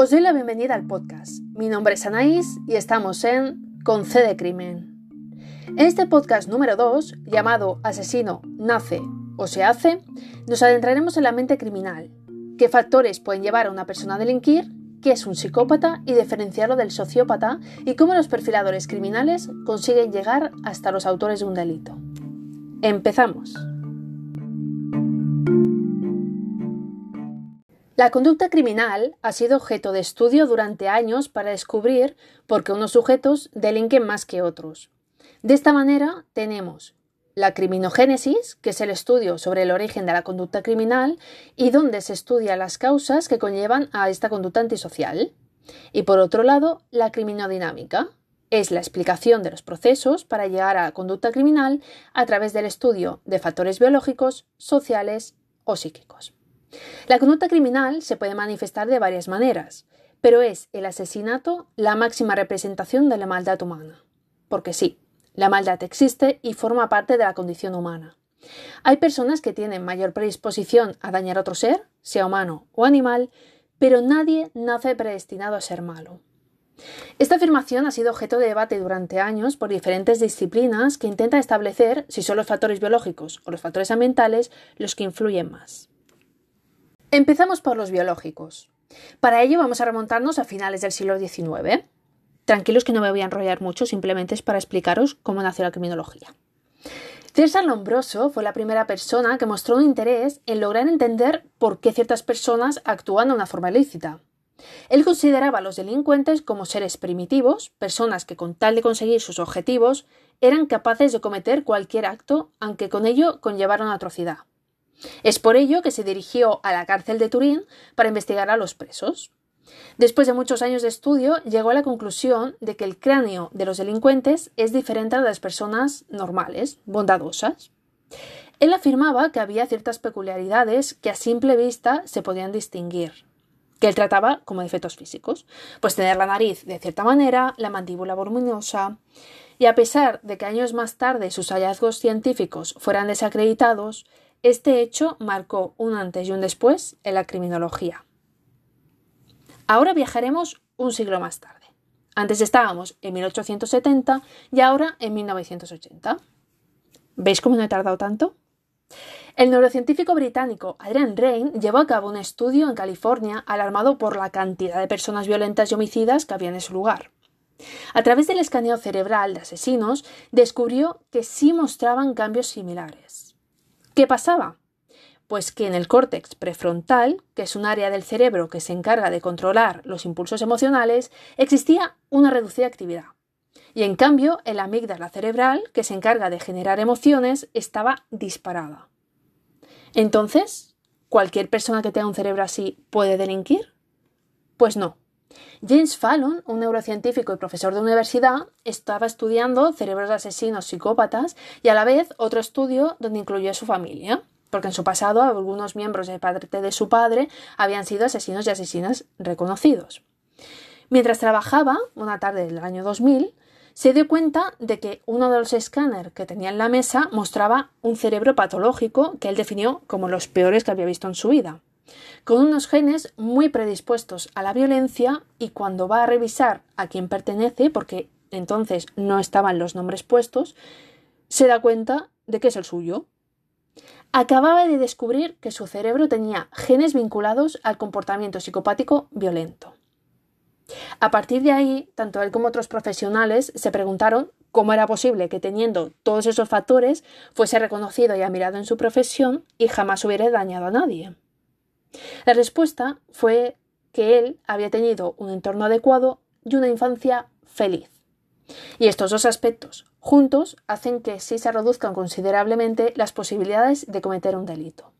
Os doy la bienvenida al podcast. Mi nombre es Anaís y estamos en Con C de Crimen. En este podcast número 2, llamado Asesino nace o se hace, nos adentraremos en la mente criminal, qué factores pueden llevar a una persona a delinquir, qué es un psicópata y diferenciarlo del sociópata y cómo los perfiladores criminales consiguen llegar hasta los autores de un delito. Empezamos. La conducta criminal ha sido objeto de estudio durante años para descubrir por qué unos sujetos delinquen más que otros. De esta manera tenemos la criminogénesis, que es el estudio sobre el origen de la conducta criminal y donde se estudian las causas que conllevan a esta conducta antisocial. Y por otro lado, la criminodinámica, es la explicación de los procesos para llegar a la conducta criminal a través del estudio de factores biológicos, sociales o psíquicos. La conducta criminal se puede manifestar de varias maneras, pero es el asesinato la máxima representación de la maldad humana. Porque sí, la maldad existe y forma parte de la condición humana. Hay personas que tienen mayor predisposición a dañar a otro ser, sea humano o animal, pero nadie nace predestinado a ser malo. Esta afirmación ha sido objeto de debate durante años por diferentes disciplinas que intentan establecer si son los factores biológicos o los factores ambientales los que influyen más. Empezamos por los biológicos. Para ello vamos a remontarnos a finales del siglo XIX. Tranquilos que no me voy a enrollar mucho, simplemente es para explicaros cómo nació la criminología. César Lombroso fue la primera persona que mostró un interés en lograr entender por qué ciertas personas actúan de una forma ilícita. Él consideraba a los delincuentes como seres primitivos, personas que con tal de conseguir sus objetivos eran capaces de cometer cualquier acto, aunque con ello conllevara una atrocidad. Es por ello que se dirigió a la cárcel de Turín para investigar a los presos. Después de muchos años de estudio, llegó a la conclusión de que el cráneo de los delincuentes es diferente a las personas normales, bondadosas. Él afirmaba que había ciertas peculiaridades que a simple vista se podían distinguir, que él trataba como defectos físicos, pues tener la nariz de cierta manera, la mandíbula voluminosa, y a pesar de que años más tarde sus hallazgos científicos fueran desacreditados, este hecho marcó un antes y un después en la criminología. Ahora viajaremos un siglo más tarde. Antes estábamos en 1870 y ahora en 1980. ¿Veis cómo no he tardado tanto? El neurocientífico británico Adrian Rain llevó a cabo un estudio en California alarmado por la cantidad de personas violentas y homicidas que había en ese lugar. A través del escaneo cerebral de asesinos, descubrió que sí mostraban cambios similares. ¿Qué pasaba? Pues que en el córtex prefrontal, que es un área del cerebro que se encarga de controlar los impulsos emocionales, existía una reducida actividad. Y en cambio, el amígdala cerebral, que se encarga de generar emociones, estaba disparada. Entonces, ¿cualquier persona que tenga un cerebro así puede delinquir? Pues no. James Fallon, un neurocientífico y profesor de universidad, estaba estudiando cerebros de asesinos psicópatas y a la vez otro estudio donde incluyó a su familia, porque en su pasado algunos miembros de parte de su padre habían sido asesinos y asesinas reconocidos. Mientras trabajaba, una tarde del año 2000, se dio cuenta de que uno de los escáneres que tenía en la mesa mostraba un cerebro patológico que él definió como los peores que había visto en su vida con unos genes muy predispuestos a la violencia y cuando va a revisar a quién pertenece, porque entonces no estaban los nombres puestos, se da cuenta de que es el suyo. Acababa de descubrir que su cerebro tenía genes vinculados al comportamiento psicopático violento. A partir de ahí, tanto él como otros profesionales se preguntaron cómo era posible que teniendo todos esos factores fuese reconocido y admirado en su profesión y jamás hubiera dañado a nadie. La respuesta fue que él había tenido un entorno adecuado y una infancia feliz. Y estos dos aspectos juntos hacen que sí se reduzcan considerablemente las posibilidades de cometer un delito.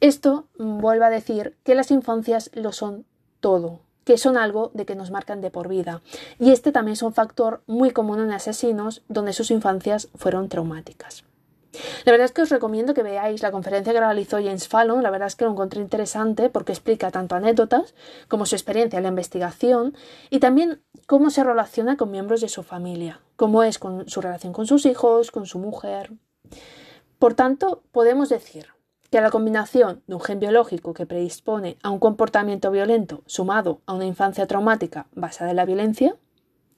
Esto vuelve a decir que las infancias lo son todo, que son algo de que nos marcan de por vida. Y este también es un factor muy común en asesinos donde sus infancias fueron traumáticas. La verdad es que os recomiendo que veáis la conferencia que realizó James Fallon, la verdad es que lo encontré interesante porque explica tanto anécdotas como su experiencia en la investigación y también cómo se relaciona con miembros de su familia, cómo es con su relación con sus hijos, con su mujer. Por tanto, podemos decir que la combinación de un gen biológico que predispone a un comportamiento violento sumado a una infancia traumática basada en la violencia,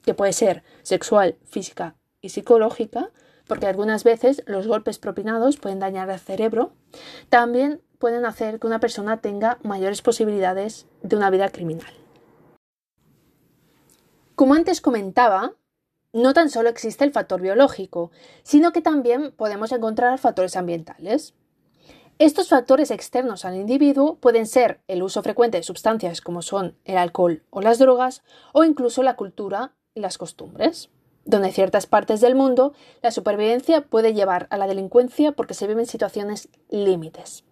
que puede ser sexual, física y psicológica, porque algunas veces los golpes propinados pueden dañar el cerebro, también pueden hacer que una persona tenga mayores posibilidades de una vida criminal. Como antes comentaba, no tan solo existe el factor biológico, sino que también podemos encontrar factores ambientales. Estos factores externos al individuo pueden ser el uso frecuente de sustancias como son el alcohol o las drogas, o incluso la cultura y las costumbres, donde en ciertas partes del mundo la supervivencia puede llevar a la delincuencia porque se viven situaciones límites.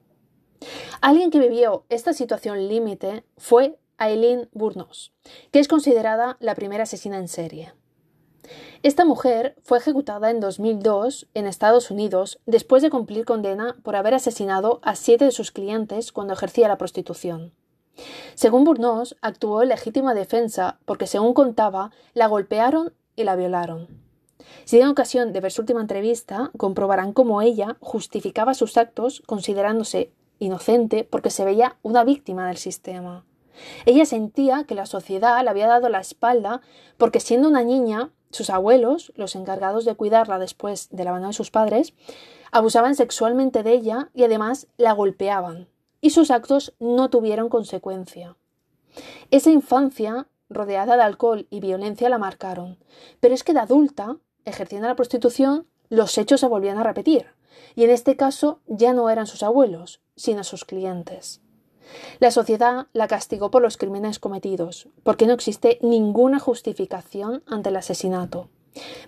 Alguien que vivió esta situación límite fue Aileen Burnos, que es considerada la primera asesina en serie. Esta mujer fue ejecutada en 2002 en Estados Unidos después de cumplir condena por haber asesinado a siete de sus clientes cuando ejercía la prostitución. Según Burnos, actuó en legítima defensa porque, según contaba, la golpearon y la violaron. Si tienen ocasión de ver su última entrevista, comprobarán cómo ella justificaba sus actos considerándose inocente porque se veía una víctima del sistema. Ella sentía que la sociedad le había dado la espalda porque siendo una niña, sus abuelos, los encargados de cuidarla después del abandono de sus padres, abusaban sexualmente de ella y además la golpeaban, y sus actos no tuvieron consecuencia. Esa infancia, rodeada de alcohol y violencia, la marcaron, pero es que de adulta, ejerciendo la prostitución, los hechos se volvían a repetir, y en este caso ya no eran sus abuelos, sino sus clientes. La sociedad la castigó por los crímenes cometidos, porque no existe ninguna justificación ante el asesinato.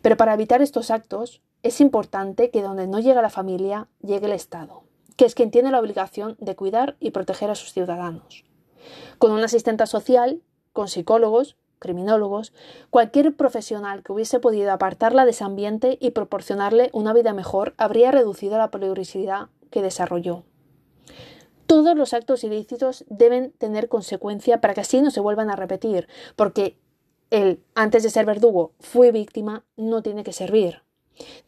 Pero para evitar estos actos, es importante que donde no llega la familia, llegue el Estado, que es quien tiene la obligación de cuidar y proteger a sus ciudadanos. Con una asistenta social, con psicólogos, criminólogos, cualquier profesional que hubiese podido apartarla de ese ambiente y proporcionarle una vida mejor habría reducido la peligrosidad que desarrolló. Todos los actos ilícitos deben tener consecuencia para que así no se vuelvan a repetir, porque el antes de ser verdugo fui víctima no tiene que servir.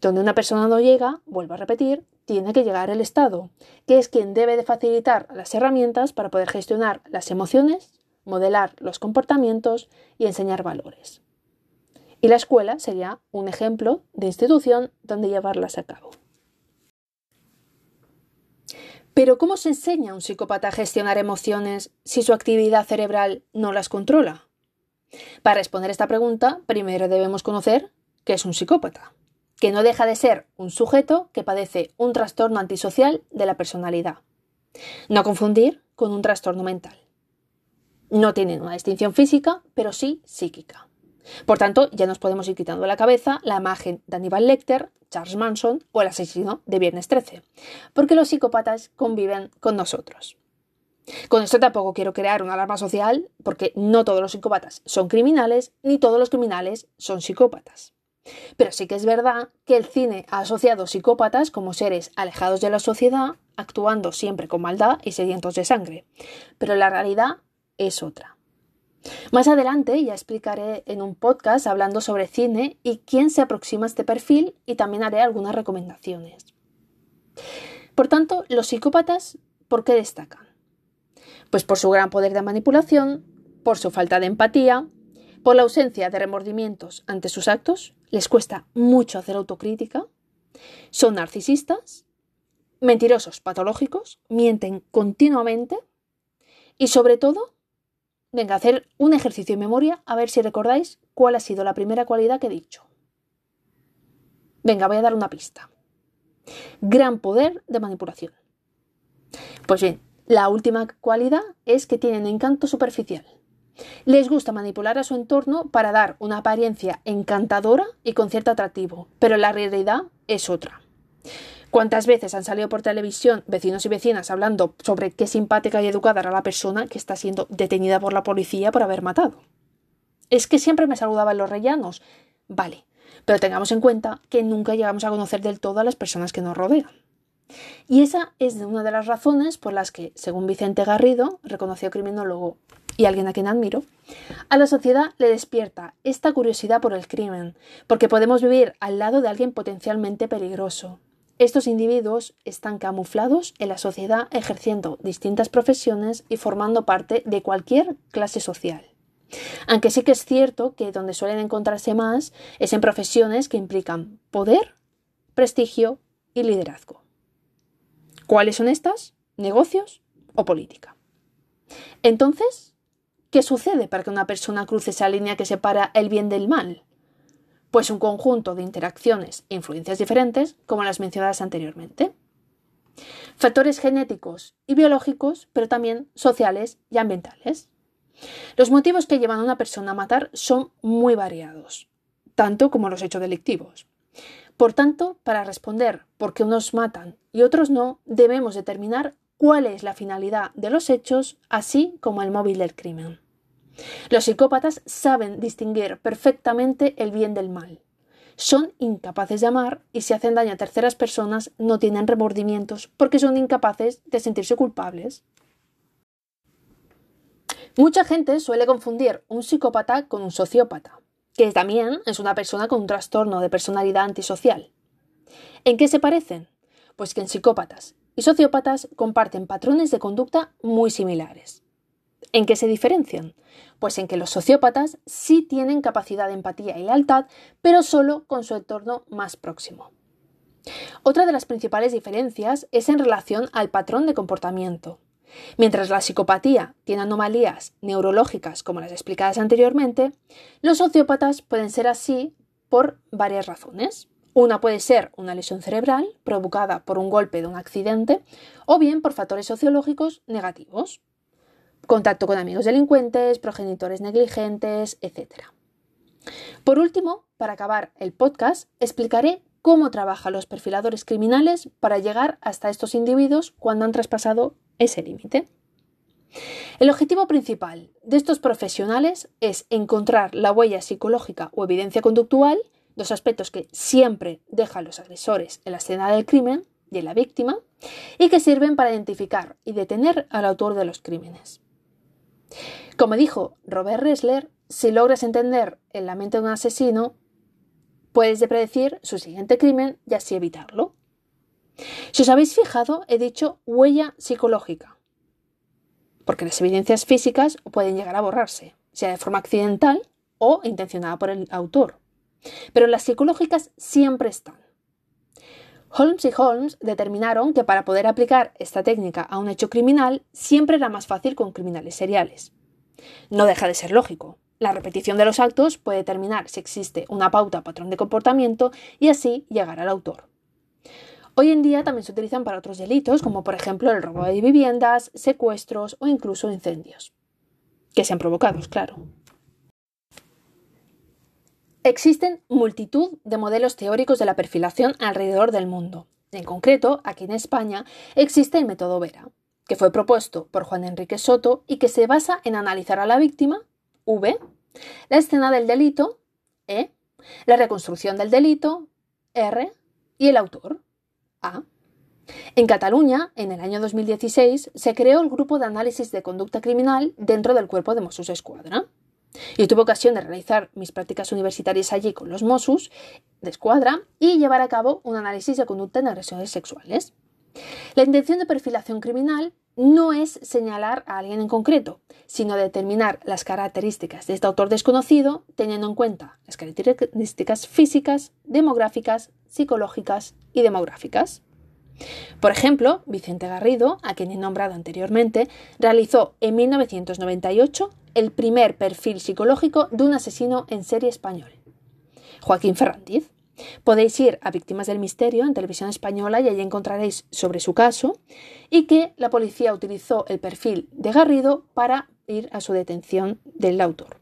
Donde una persona no llega, vuelvo a repetir, tiene que llegar el Estado, que es quien debe de facilitar las herramientas para poder gestionar las emociones, modelar los comportamientos y enseñar valores. Y la escuela sería un ejemplo de institución donde llevarlas a cabo. Pero ¿cómo se enseña a un psicópata a gestionar emociones si su actividad cerebral no las controla? Para responder esta pregunta, primero debemos conocer qué es un psicópata, que no deja de ser un sujeto que padece un trastorno antisocial de la personalidad. No confundir con un trastorno mental. No tienen una distinción física, pero sí psíquica. Por tanto, ya nos podemos ir quitando de la cabeza la imagen de Aníbal Lecter, Charles Manson o el asesino de Viernes 13, porque los psicópatas conviven con nosotros. Con esto tampoco quiero crear una alarma social, porque no todos los psicópatas son criminales, ni todos los criminales son psicópatas. Pero sí que es verdad que el cine ha asociado psicópatas como seres alejados de la sociedad, actuando siempre con maldad y sedientos de sangre. Pero la realidad es otra. Más adelante ya explicaré en un podcast hablando sobre cine y quién se aproxima a este perfil y también haré algunas recomendaciones. Por tanto, los psicópatas, ¿por qué destacan? Pues por su gran poder de manipulación, por su falta de empatía, por la ausencia de remordimientos ante sus actos, les cuesta mucho hacer autocrítica, son narcisistas, mentirosos patológicos, mienten continuamente y sobre todo Venga, hacer un ejercicio de memoria a ver si recordáis cuál ha sido la primera cualidad que he dicho. Venga, voy a dar una pista. Gran poder de manipulación. Pues bien, la última cualidad es que tienen encanto superficial. Les gusta manipular a su entorno para dar una apariencia encantadora y con cierto atractivo, pero la realidad es otra. ¿Cuántas veces han salido por televisión vecinos y vecinas hablando sobre qué simpática y educada era la persona que está siendo detenida por la policía por haber matado? Es que siempre me saludaban los rellanos. Vale, pero tengamos en cuenta que nunca llegamos a conocer del todo a las personas que nos rodean. Y esa es una de las razones por las que, según Vicente Garrido, reconocido criminólogo y alguien a quien admiro, a la sociedad le despierta esta curiosidad por el crimen, porque podemos vivir al lado de alguien potencialmente peligroso, Estos individuos están camuflados en la sociedad ejerciendo distintas profesiones y formando parte de cualquier clase social. Aunque sí que es cierto que donde suelen encontrarse más es en profesiones que implican poder, prestigio y liderazgo. ¿Cuáles son estas? ¿Negocios o política? Entonces, ¿qué sucede para que una persona cruce esa línea que separa el bien del mal? Pues un conjunto de interacciones e influencias diferentes, como las mencionadas anteriormente. Factores genéticos y biológicos, pero también sociales y ambientales. Los motivos que llevan a una persona a matar son muy variados, tanto como los hechos delictivos. Por tanto, para responder por qué unos matan y otros no, debemos determinar cuál es la finalidad de los hechos, así como el móvil del crimen. Los psicópatas saben distinguir perfectamente el bien del mal. Son incapaces de amar y si hacen daño a terceras personas no tienen remordimientos porque son incapaces de sentirse culpables. Mucha gente suele confundir un psicópata con un sociópata, que también es una persona con un trastorno de personalidad antisocial. ¿En qué se parecen? Pues que en psicópatas y sociópatas comparten patrones de conducta muy similares. ¿En qué se diferencian? Pues en que los sociópatas sí tienen capacidad de empatía y lealtad, pero solo con su entorno más próximo. Otra de las principales diferencias es en relación al patrón de comportamiento. Mientras la psicopatía tiene anomalías neurológicas como las explicadas anteriormente, los sociópatas pueden ser así por varias razones. Una puede ser una lesión cerebral provocada por un golpe de un accidente o bien por factores sociológicos negativos. Contacto con amigos delincuentes, progenitores negligentes, etc. Por último, para acabar el podcast, explicaré cómo trabajan los perfiladores criminales para llegar hasta estos individuos cuando han traspasado ese límite. El objetivo principal de estos profesionales es encontrar la huella psicológica o evidencia conductual, dos aspectos que siempre dejan los agresores en la escena del crimen y en la víctima, y que sirven para identificar y detener al autor de los crímenes. Como dijo Robert Ressler, si logras entender en la mente de un asesino, puedes predecir su siguiente crimen y así evitarlo. Si os habéis fijado, he dicho huella psicológica, porque las evidencias físicas pueden llegar a borrarse, sea de forma accidental o intencionada por el autor. Pero las psicológicas siempre están. Holmes y Holmes determinaron que para poder aplicar esta técnica a un hecho criminal siempre era más fácil con criminales seriales. No deja de ser lógico. La repetición de los actos puede determinar si existe una pauta o patrón de comportamiento y así llegar al autor. Hoy en día también se utilizan para otros delitos, como por ejemplo el robo de viviendas, secuestros o incluso incendios. Que se han provocado, claro. Existen multitud de modelos teóricos de la perfilación alrededor del mundo. En concreto, aquí en España existe el método Vera, que fue propuesto por Juan Enrique Soto y que se basa en analizar a la víctima, V, la escena del delito, E, la reconstrucción del delito, R, y el autor, en Cataluña, en el año 2016, se creó el Grupo de Análisis de Conducta Criminal dentro del cuerpo de Mossos Escuadra. Yo tuve ocasión de realizar mis prácticas universitarias allí con los Mossos de Escuadra y llevar a cabo un análisis de conducta en agresiones sexuales. La intención de perfilación criminal no es señalar a alguien en concreto, sino determinar las características de este autor desconocido teniendo en cuenta las características físicas, demográficas, psicológicas y demográficas. Por ejemplo, Vicente Garrido, a quien he nombrado anteriormente, realizó en 1998 el primer perfil psicológico de un asesino en serie español. Joaquín Ferrandiz, Podéis ir a Víctimas del Misterio en televisión española y allí encontraréis sobre su caso y que la policía utilizó el perfil de Garrido para ir a su detención del autor.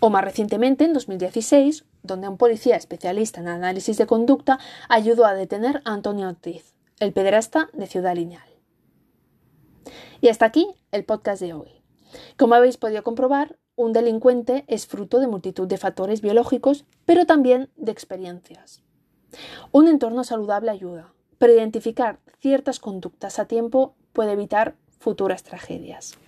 O más recientemente, en 2016, donde un policía especialista en análisis de conducta ayudó a detener a Antonio Ortiz, el pederasta de Ciudad Lineal. Y hasta aquí el podcast de hoy. Como habéis podido comprobar, un delincuente es fruto de multitud de factores biológicos, pero también de experiencias. Un entorno saludable ayuda, pero identificar ciertas conductas a tiempo puede evitar futuras tragedias.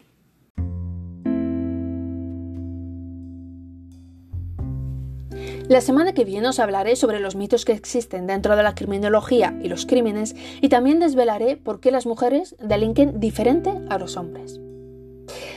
La semana que viene os hablaré sobre los mitos que existen dentro de la criminología y los crímenes y también desvelaré por qué las mujeres delinquen diferente a los hombres.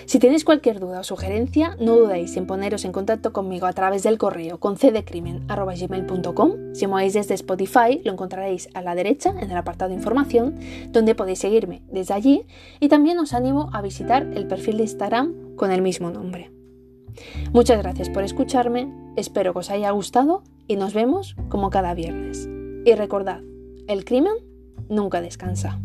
Si tenéis cualquier duda o sugerencia, no dudéis en poneros en contacto conmigo a través del correo con cdecrimen.com. Si movéis desde Spotify, lo encontraréis a la derecha en el apartado de información, donde podéis seguirme desde allí y también os animo a visitar el perfil de Instagram con el mismo nombre. Muchas gracias por escucharme, espero que os haya gustado y nos vemos como cada viernes. Y recordad, el crimen nunca descansa.